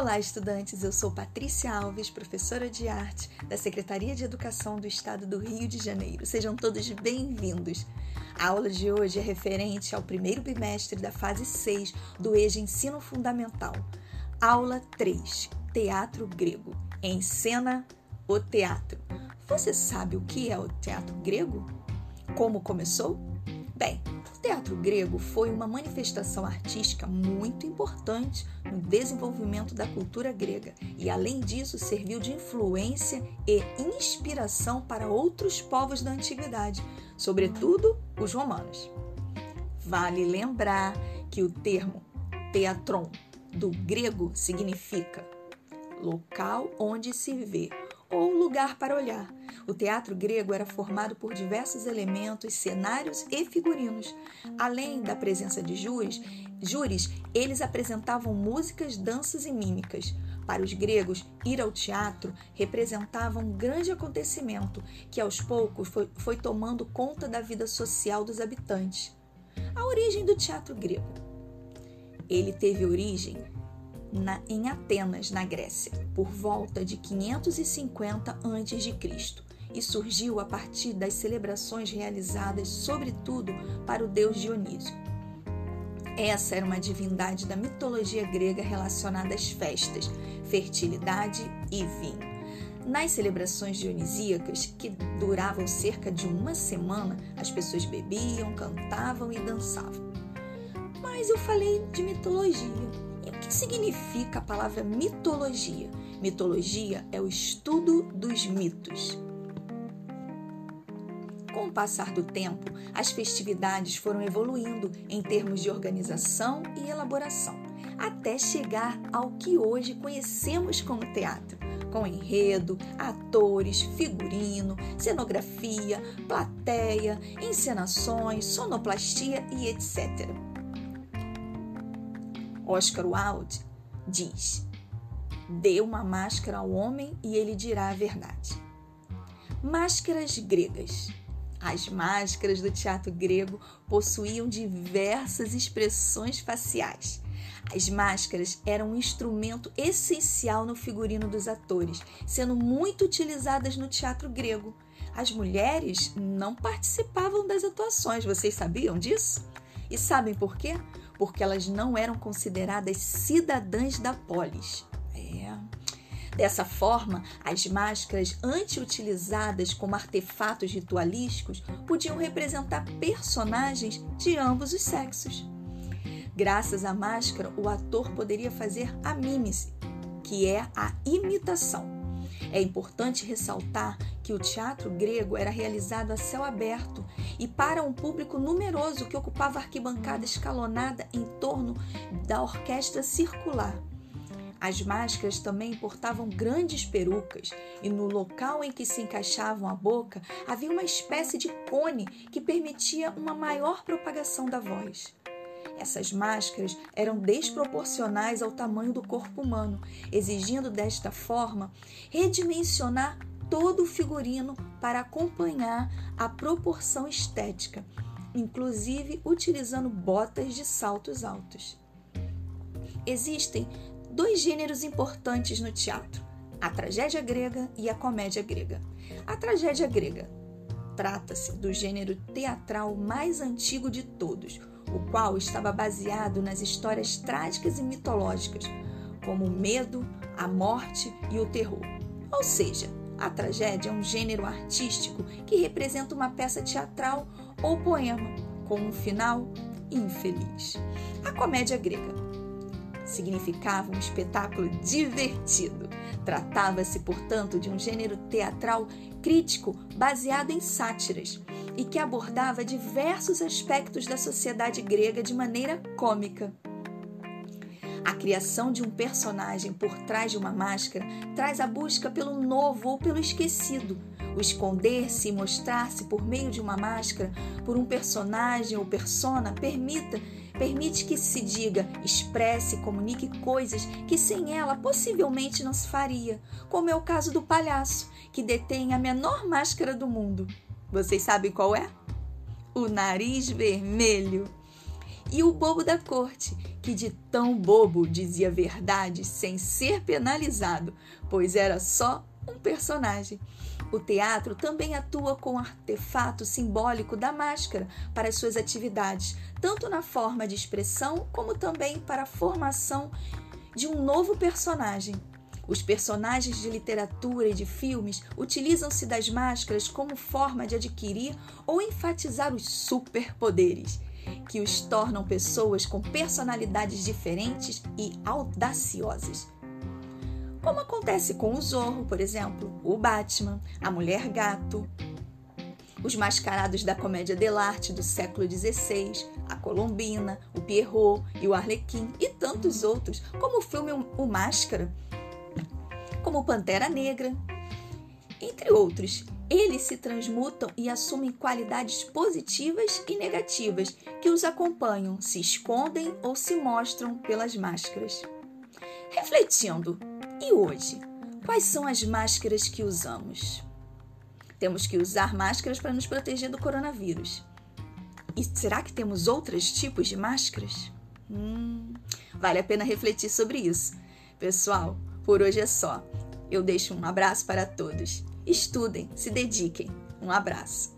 Olá, estudantes! Eu sou Patrícia Alves, professora de arte da Secretaria de Educação do Estado do Rio de Janeiro. Sejam todos bem-vindos. A aula de hoje é referente ao primeiro bimestre da fase 6 do EJA Ensino Fundamental. Aula 3: Teatro Grego. Em cena, o teatro. Você sabe o que é o teatro grego? Como começou? Bem, o teatro grego foi uma manifestação artística muito importante no desenvolvimento da cultura grega e, além disso, serviu de influência e inspiração para outros povos da antiguidade, sobretudo os romanos. Vale lembrar que o termo teatron do grego significa local onde se vê ou lugar para olhar. O teatro grego era formado por diversos elementos, cenários e figurinos. Além da presença de júris, júris, eles apresentavam músicas, danças e mímicas. Para os gregos, ir ao teatro representava um grande acontecimento que aos poucos foi, foi tomando conta da vida social dos habitantes. A origem do teatro grego. Ele teve origem na, em Atenas, na Grécia, por volta de 550 a.C. e surgiu a partir das celebrações realizadas, sobretudo, para o deus Dionísio. Essa era uma divindade da mitologia grega relacionada às festas, fertilidade e vinho. Nas celebrações dionisíacas, que duravam cerca de uma semana, as pessoas bebiam, cantavam e dançavam. Mas eu falei de mitologia que significa a palavra mitologia? Mitologia é o estudo dos mitos. Com o passar do tempo, as festividades foram evoluindo em termos de organização e elaboração, até chegar ao que hoje conhecemos como teatro, com enredo, atores, figurino, cenografia, plateia, encenações, sonoplastia e etc. Oscar Wilde diz: Dê uma máscara ao homem e ele dirá a verdade. Máscaras gregas. As máscaras do teatro grego possuíam diversas expressões faciais. As máscaras eram um instrumento essencial no figurino dos atores, sendo muito utilizadas no teatro grego. As mulheres não participavam das atuações, vocês sabiam disso? E sabem por quê? Porque elas não eram consideradas cidadãs da polis. É. Dessa forma, as máscaras anti-utilizadas como artefatos ritualísticos podiam representar personagens de ambos os sexos. Graças à máscara, o ator poderia fazer a mímice, que é a imitação. É importante ressaltar que o teatro grego era realizado a céu aberto e para um público numeroso que ocupava arquibancada escalonada em torno da orquestra circular. As máscaras também portavam grandes perucas e no local em que se encaixavam a boca havia uma espécie de cone que permitia uma maior propagação da voz. Essas máscaras eram desproporcionais ao tamanho do corpo humano, exigindo desta forma redimensionar todo o figurino para acompanhar a proporção estética, inclusive utilizando botas de saltos altos. Existem dois gêneros importantes no teatro: a tragédia grega e a comédia grega. A tragédia grega trata-se do gênero teatral mais antigo de todos, o qual estava baseado nas histórias trágicas e mitológicas, como o medo, a morte e o terror. Ou seja, a tragédia é um gênero artístico que representa uma peça teatral ou poema com um final infeliz. A comédia grega significava um espetáculo divertido. Tratava-se, portanto, de um gênero teatral crítico baseado em sátiras e que abordava diversos aspectos da sociedade grega de maneira cômica. A criação de um personagem por trás de uma máscara traz a busca pelo novo ou pelo esquecido. O esconder-se e mostrar-se por meio de uma máscara, por um personagem ou persona, permita, permite que se diga, expresse, comunique coisas que sem ela possivelmente não se faria, como é o caso do palhaço, que detém a menor máscara do mundo. Vocês sabem qual é? O nariz vermelho. E o bobo da corte, que de tão bobo dizia verdade sem ser penalizado, pois era só um personagem. O teatro também atua com o artefato simbólico da máscara para as suas atividades, tanto na forma de expressão como também para a formação de um novo personagem. Os personagens de literatura e de filmes utilizam-se das máscaras como forma de adquirir ou enfatizar os superpoderes, que os tornam pessoas com personalidades diferentes e audaciosas como acontece com o Zorro, por exemplo, o Batman, a Mulher Gato, os mascarados da comédia dell'arte do século XVI, a Colombina, o Pierrot e o Arlequim e tantos outros, como o filme O Máscara, como Pantera Negra, entre outros. Eles se transmutam e assumem qualidades positivas e negativas que os acompanham, se escondem ou se mostram pelas máscaras. Refletindo, e hoje, quais são as máscaras que usamos? Temos que usar máscaras para nos proteger do coronavírus. E será que temos outros tipos de máscaras? Hum, vale a pena refletir sobre isso. Pessoal, por hoje é só. Eu deixo um abraço para todos. Estudem, se dediquem. Um abraço.